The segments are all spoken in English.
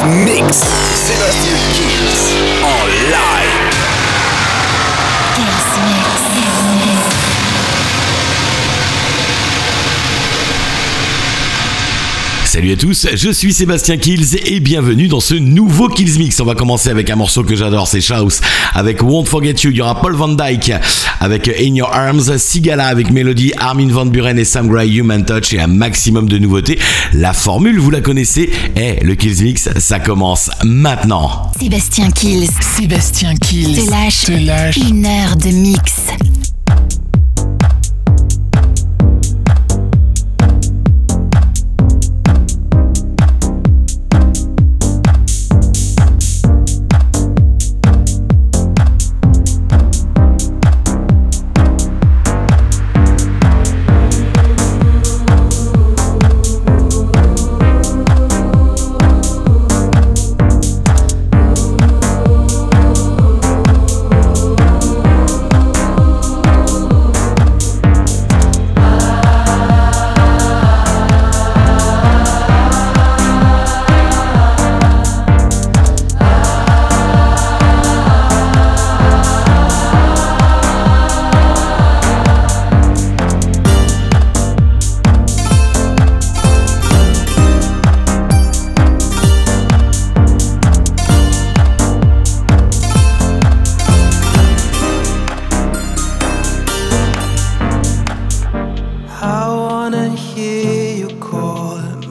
Mix. Sébastien Salut à tous, je suis Sébastien Kills et bienvenue dans ce nouveau Kills Mix. On va commencer avec un morceau que j'adore, c'est Shouse avec Won't Forget You. Il y aura Paul Van Dyke avec In Your Arms, Sigala avec Melody, Armin Van Buren et Sam Gray, Human Touch et un maximum de nouveautés. La formule, vous la connaissez. Et le Kills Mix, ça commence maintenant. Sébastien Kills Sébastien Kills te lâche, te lâche une heure de mix.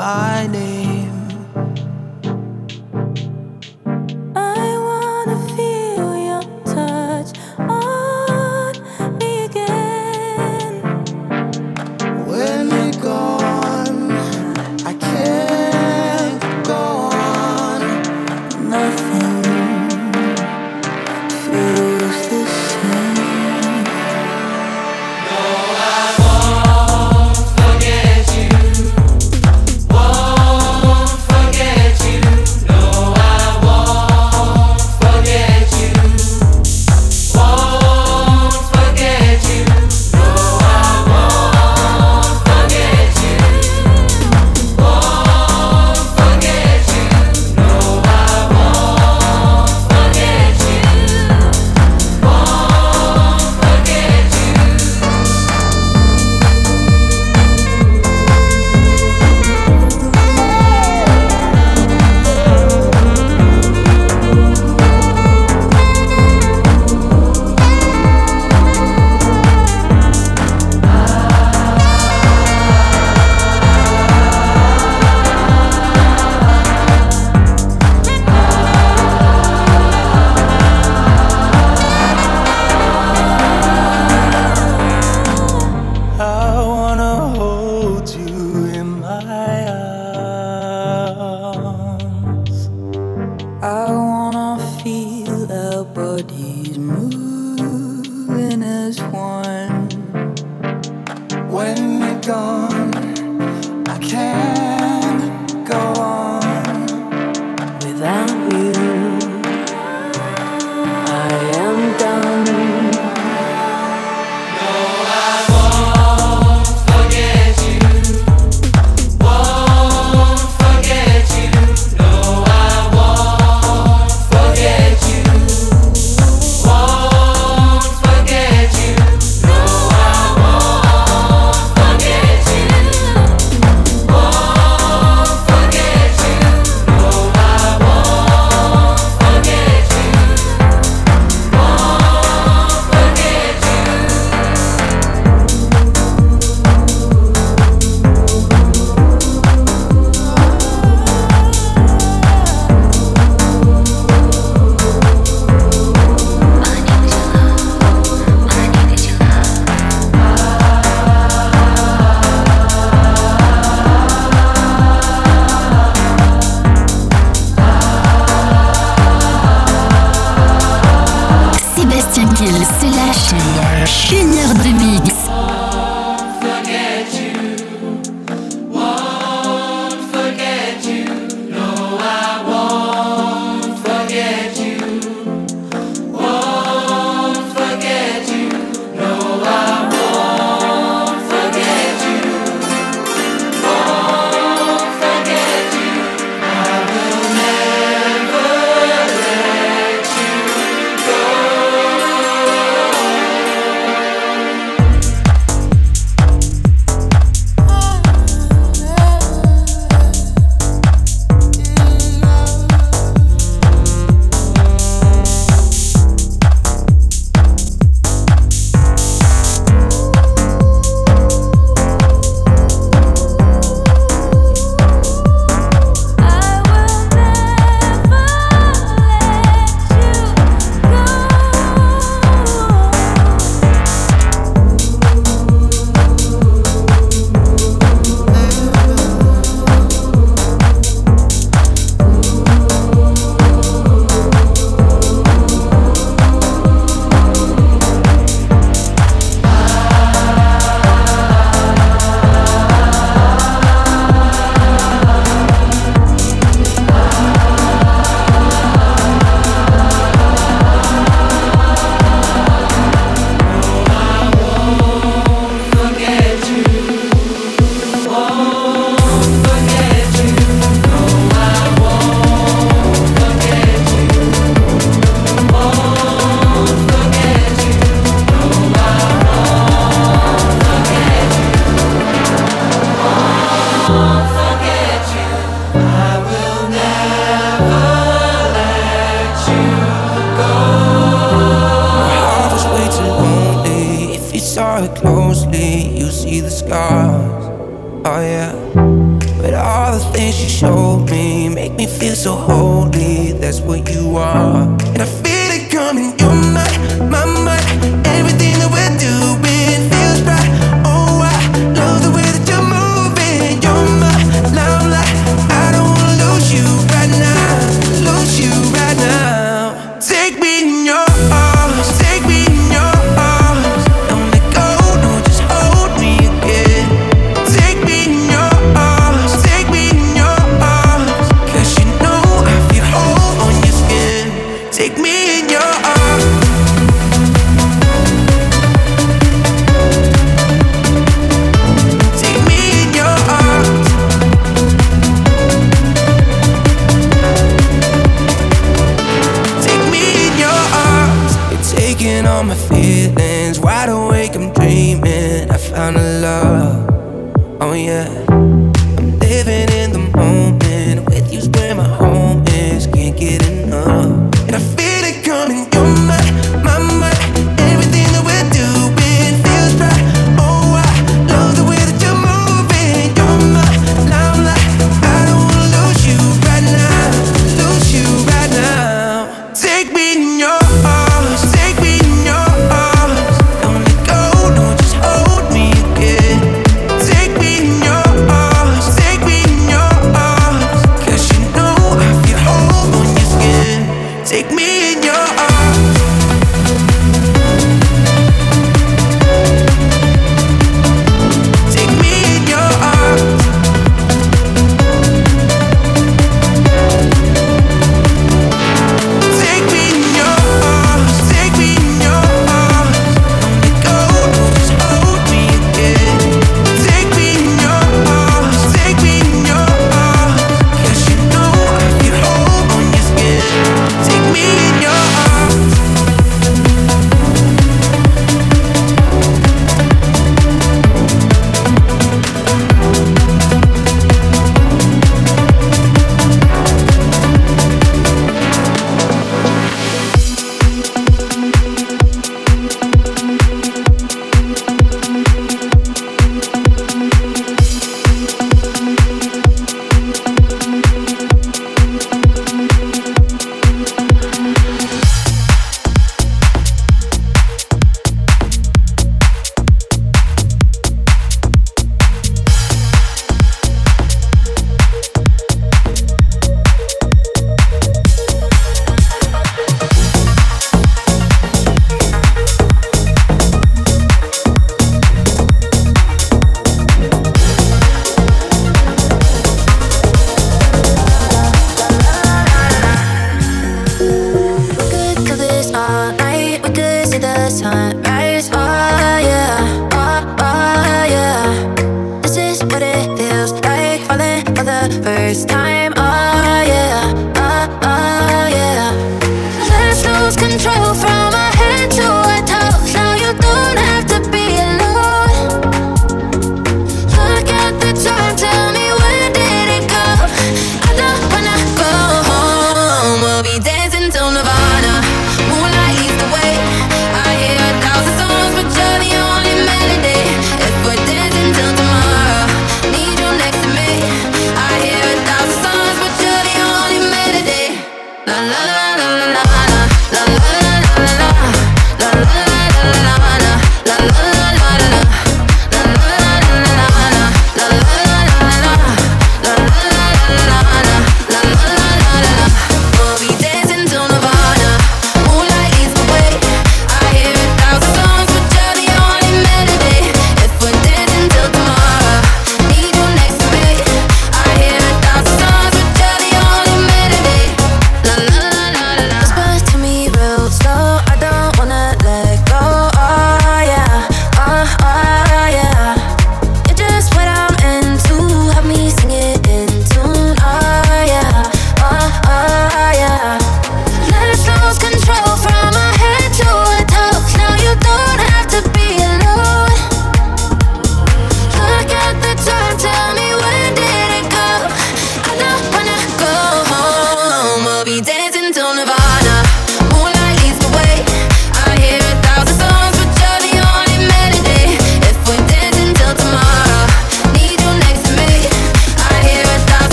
My name.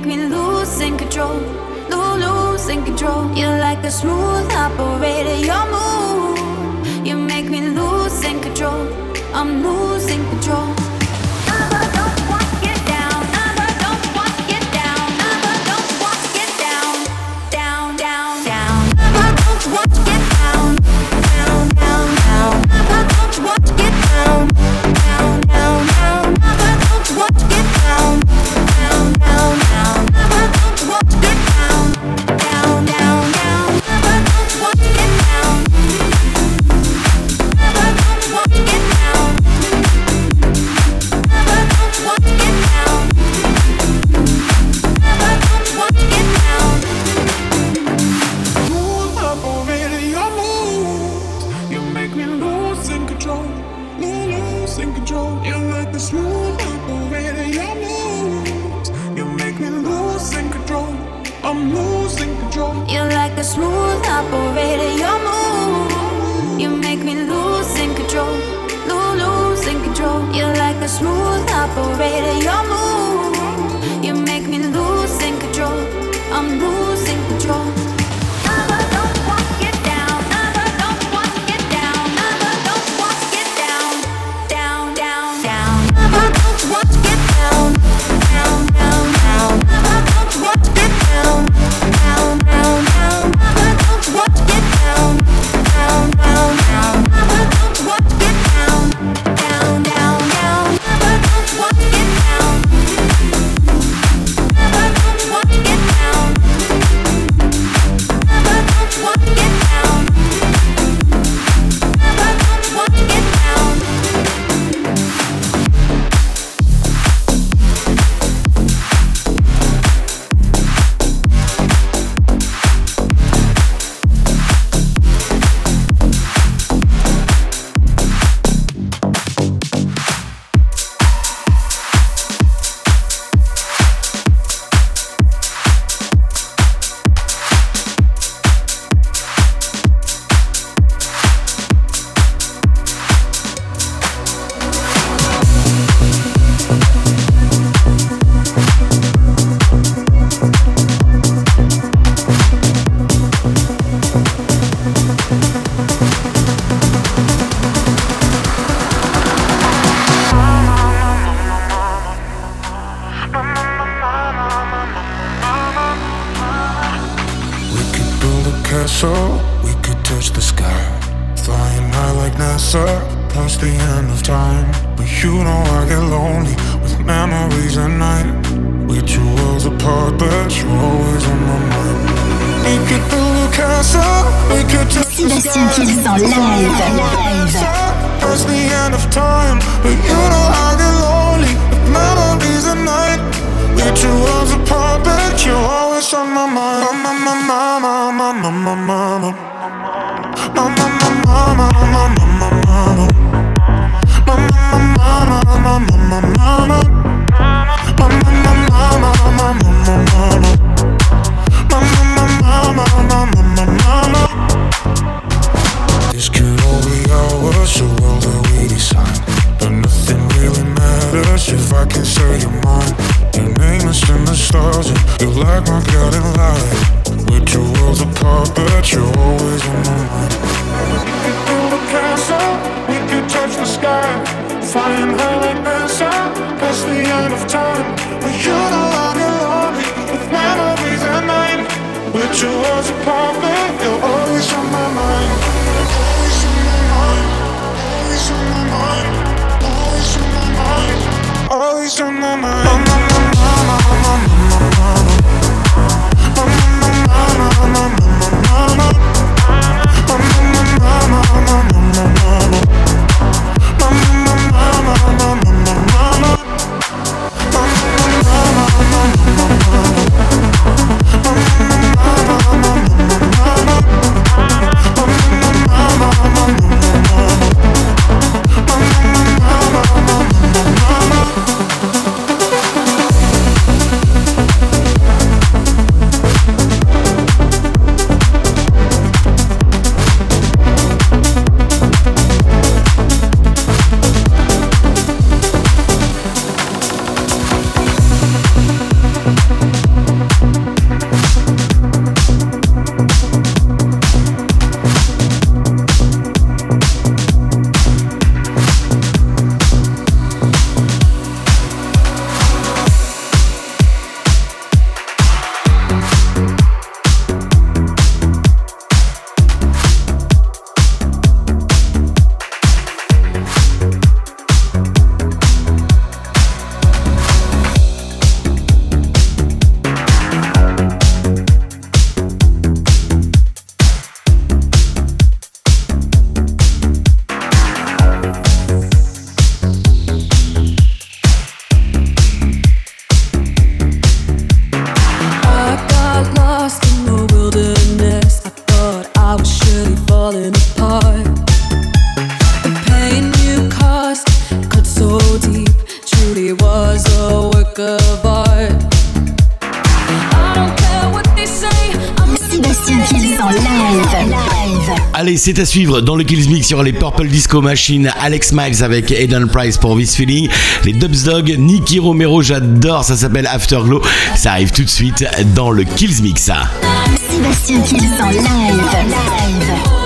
make me losing control, lose losing control. You're like a smooth operator, your move. You make me losing control, I'm losing control. nostalgia. You like my gut and life. With two worlds apart, but you're always on my mind. c'est à suivre dans le Kills Mix sur les Purple Disco Machine, Alex Miles avec Aidan Price pour This Feeling, les Dubs Dog, Nicky Romero, j'adore, ça s'appelle Afterglow, ça arrive tout de suite dans le Kills Mix. Sébastien Kills en live.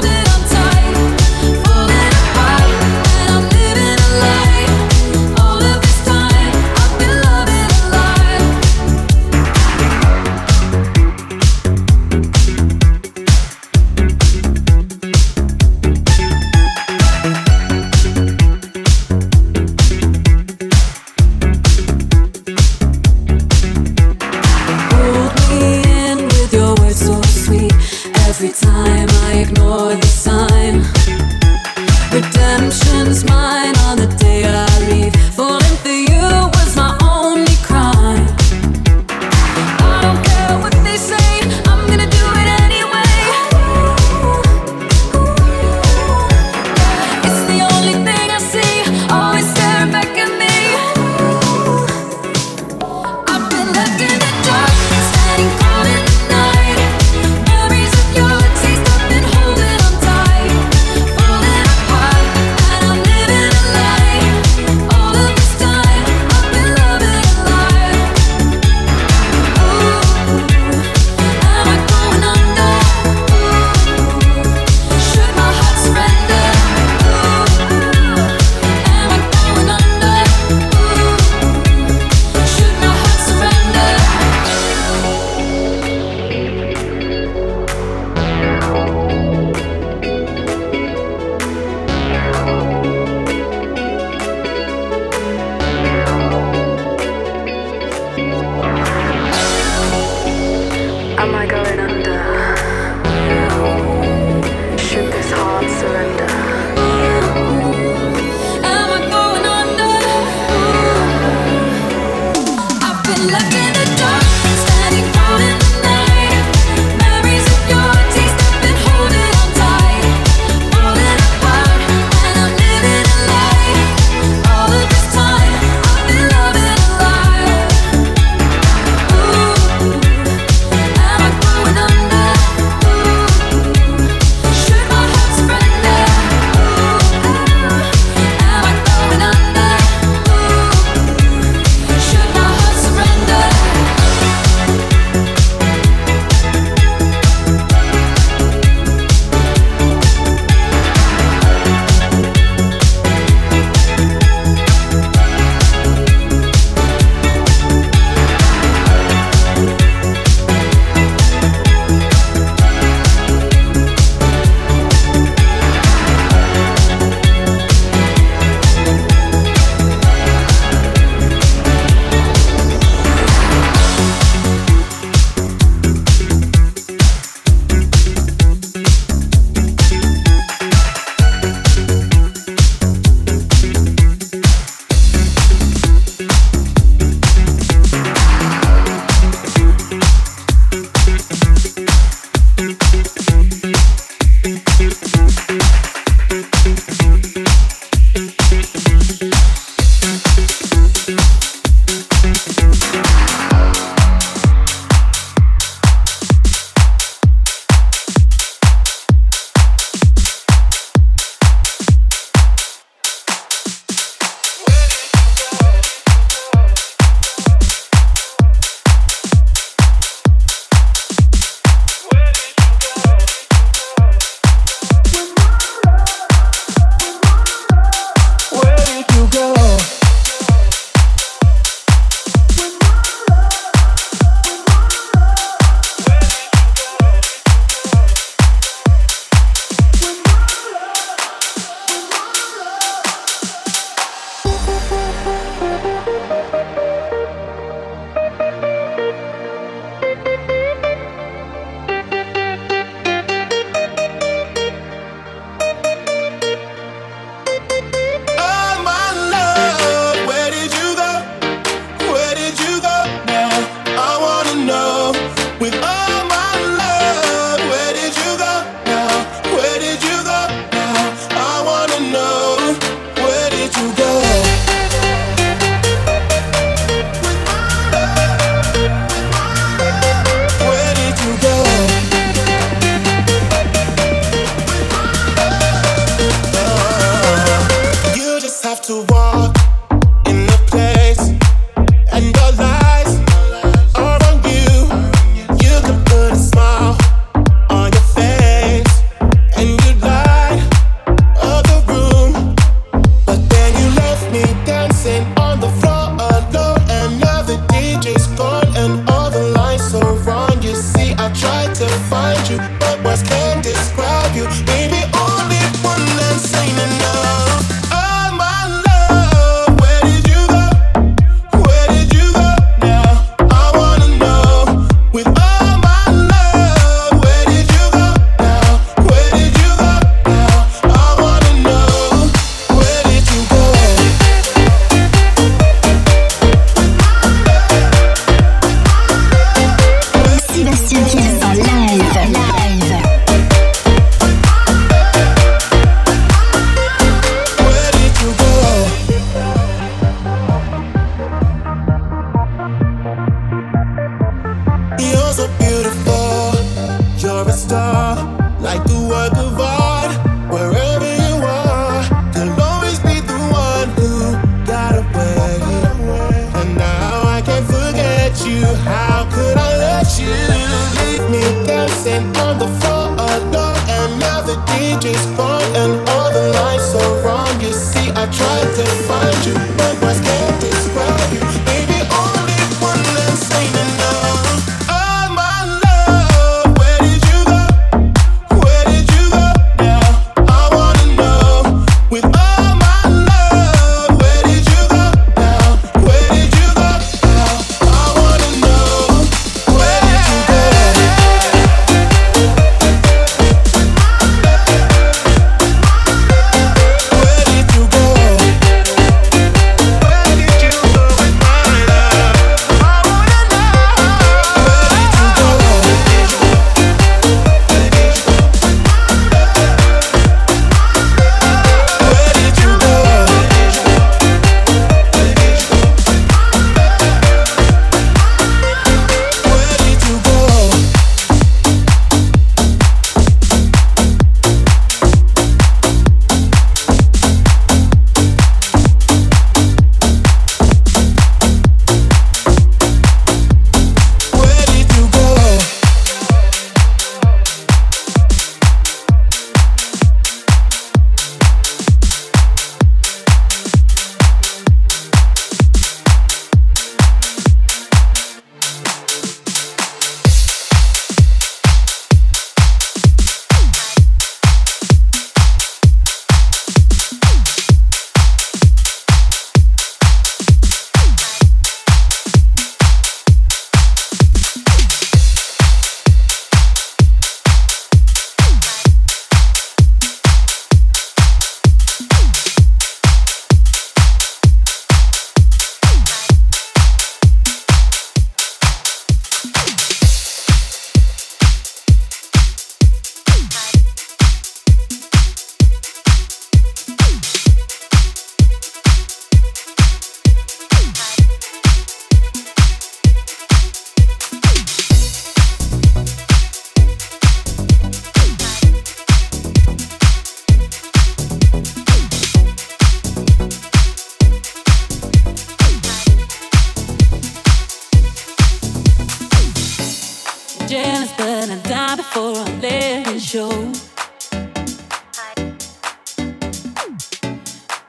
jealous, but I die before I let it show.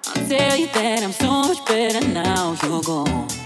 I'll tell you that I'm so much better now you're gone.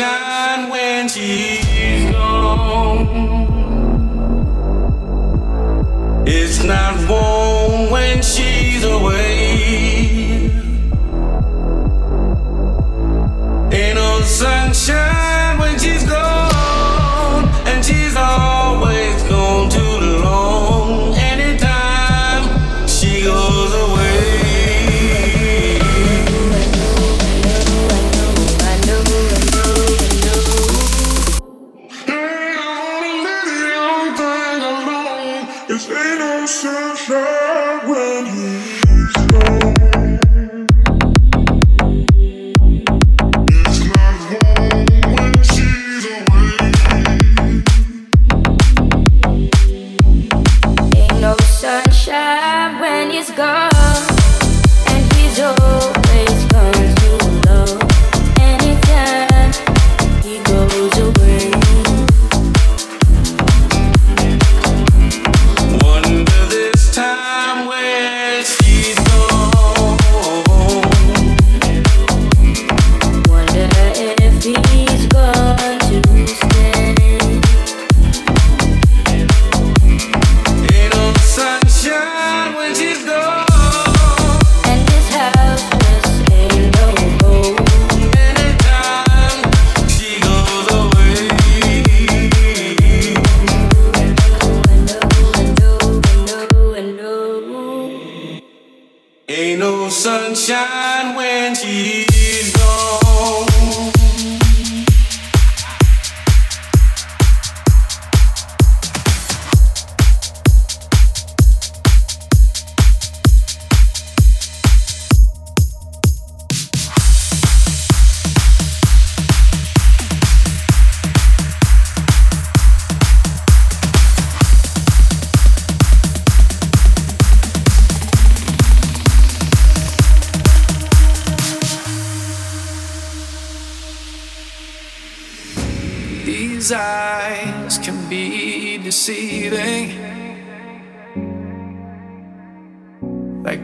Sunshine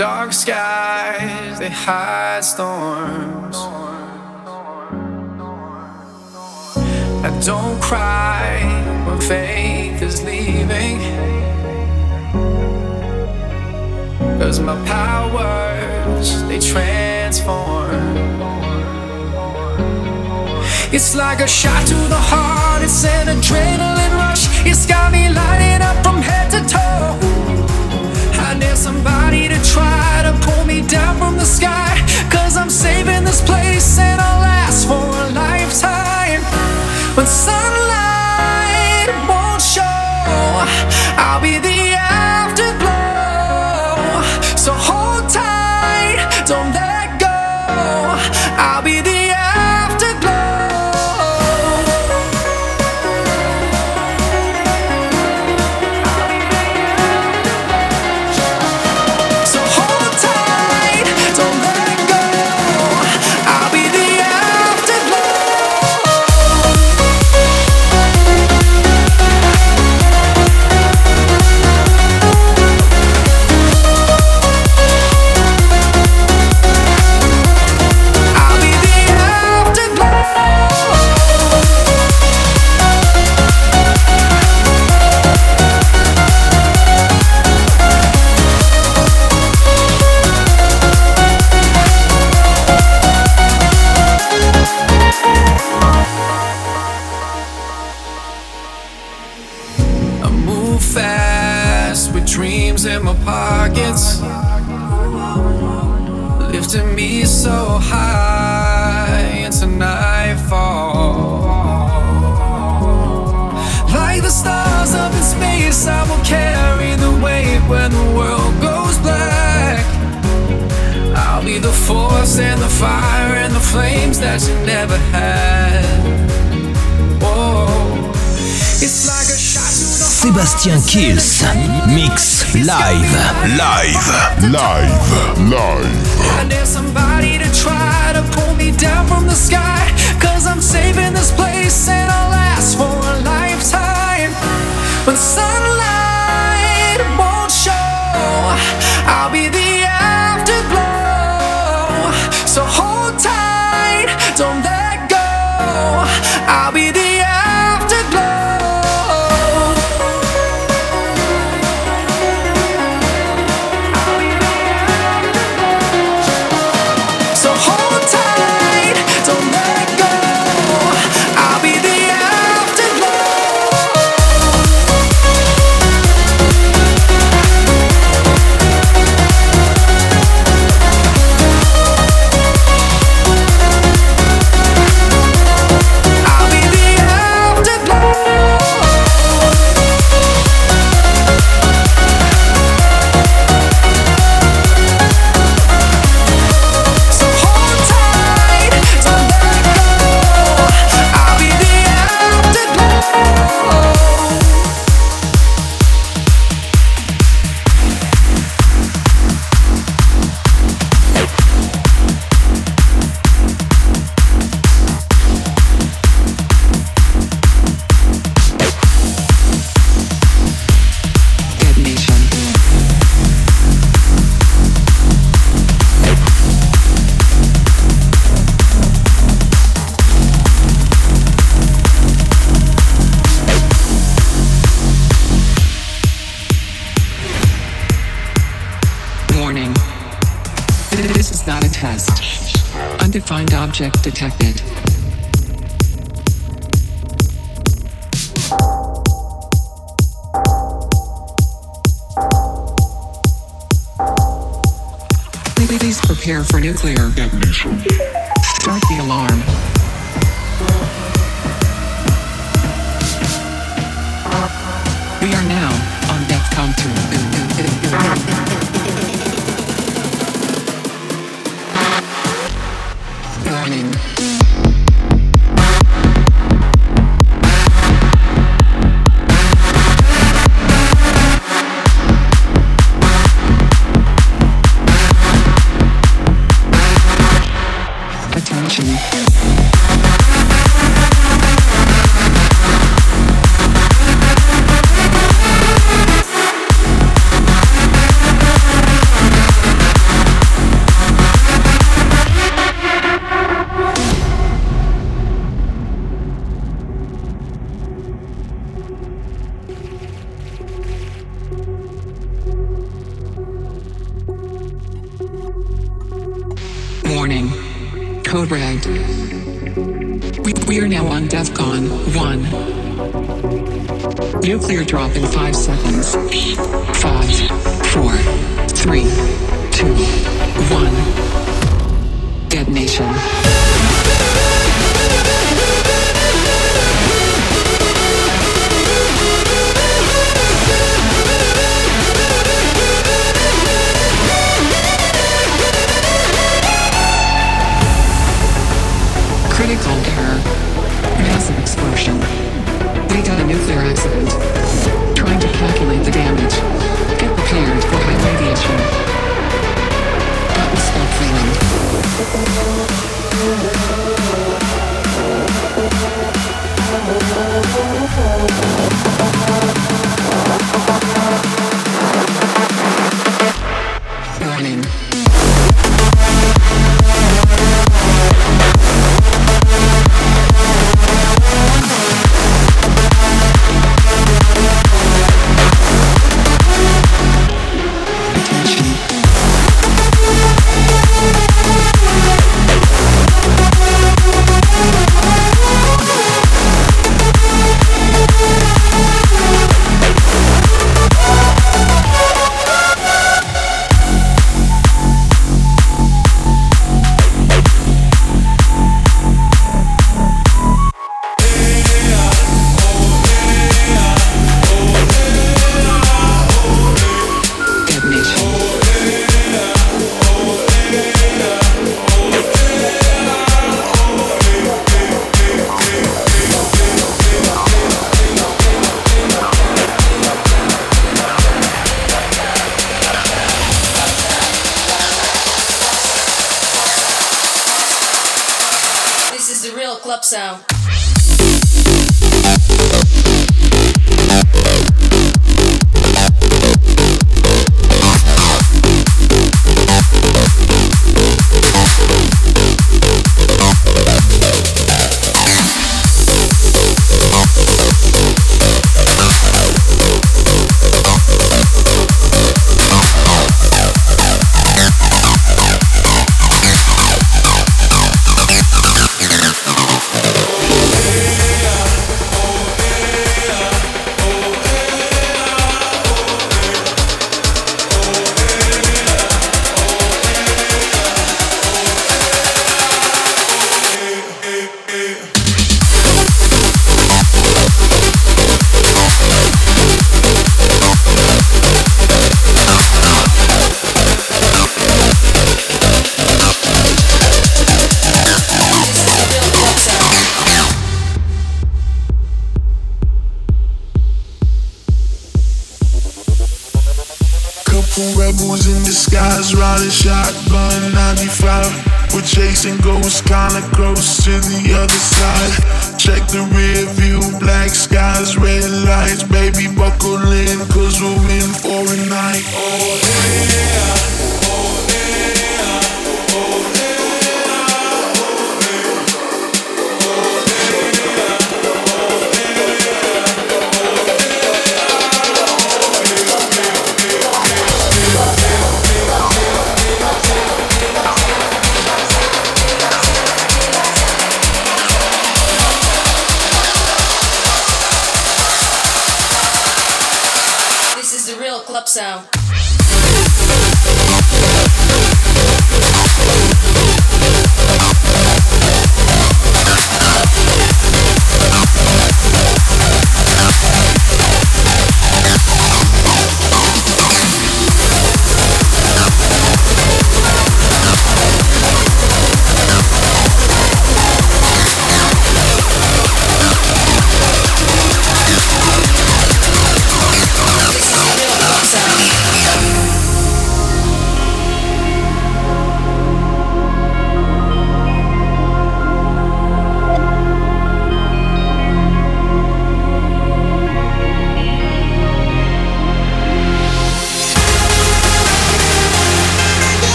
dark skies, they hide storms. I don't cry when faith is leaving. Cause my powers, they transform. It's like a shot to the heart, it's an adrenaline rush. It's got me lighting somebody to try to pull me down from the sky. Cause I'm saving this place and I'll last for a lifetime. 1. Nuclear drop in 5 seconds. 5, 4, 3,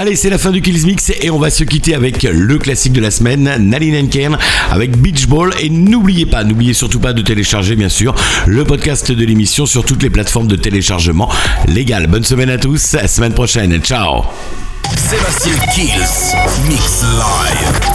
Allez, c'est la fin du Kills Mix et on va se quitter avec le classique de la semaine, Naline Ken avec Beach Ball. Et n'oubliez pas, n'oubliez surtout pas de télécharger, bien sûr, le podcast de l'émission sur toutes les plateformes de téléchargement légal. Bonne semaine à tous, à semaine prochaine. Ciao Sébastien Kills, mix live.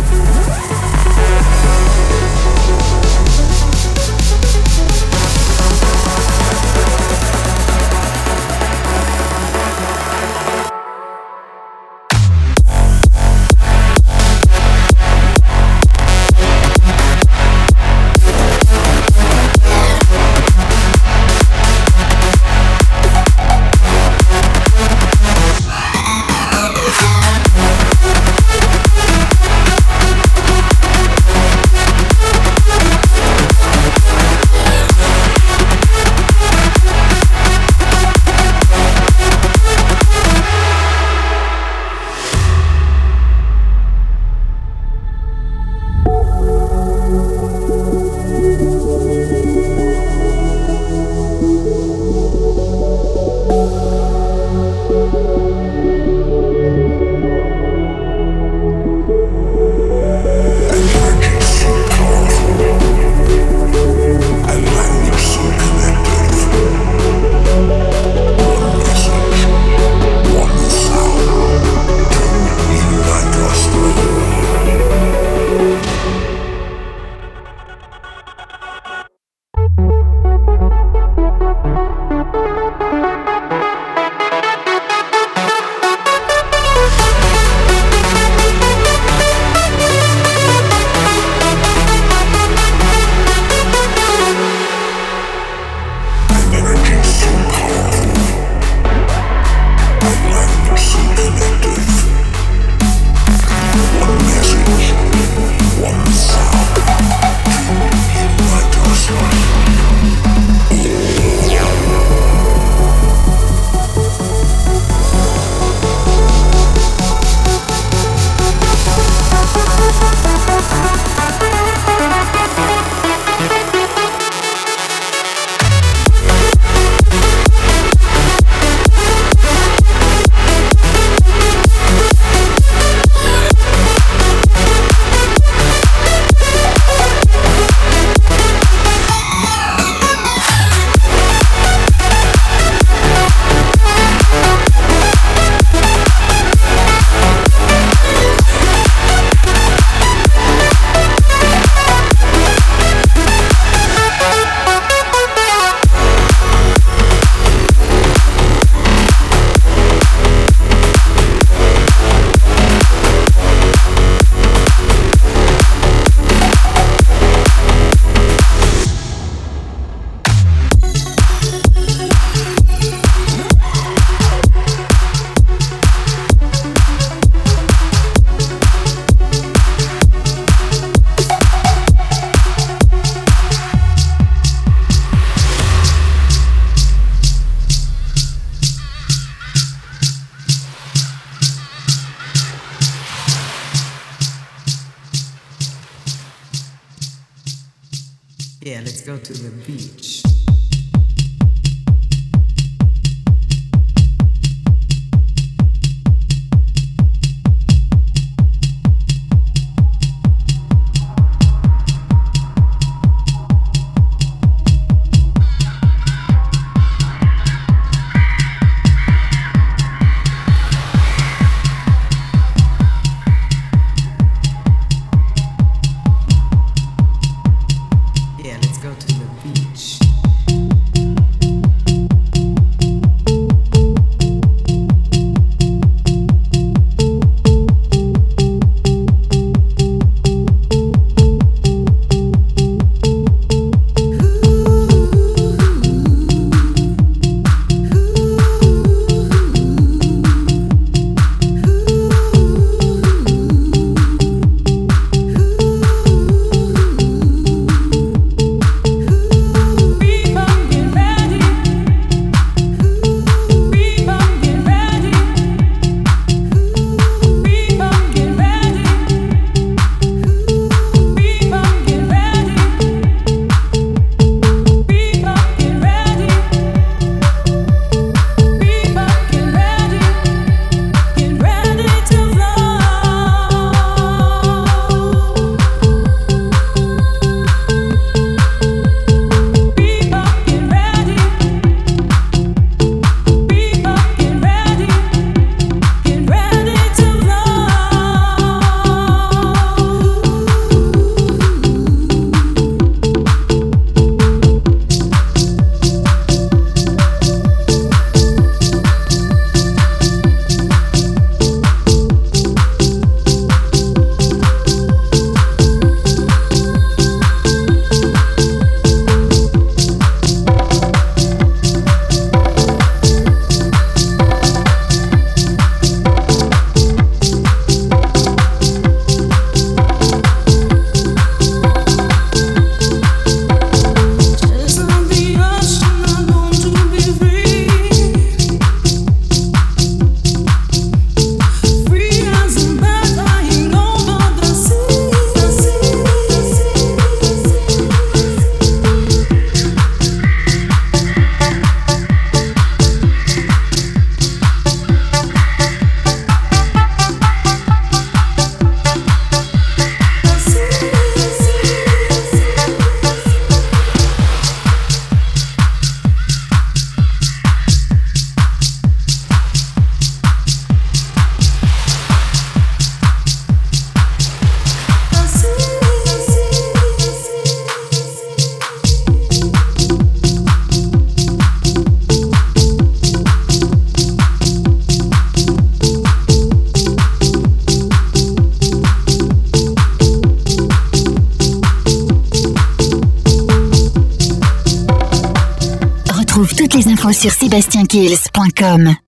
tranquilles.com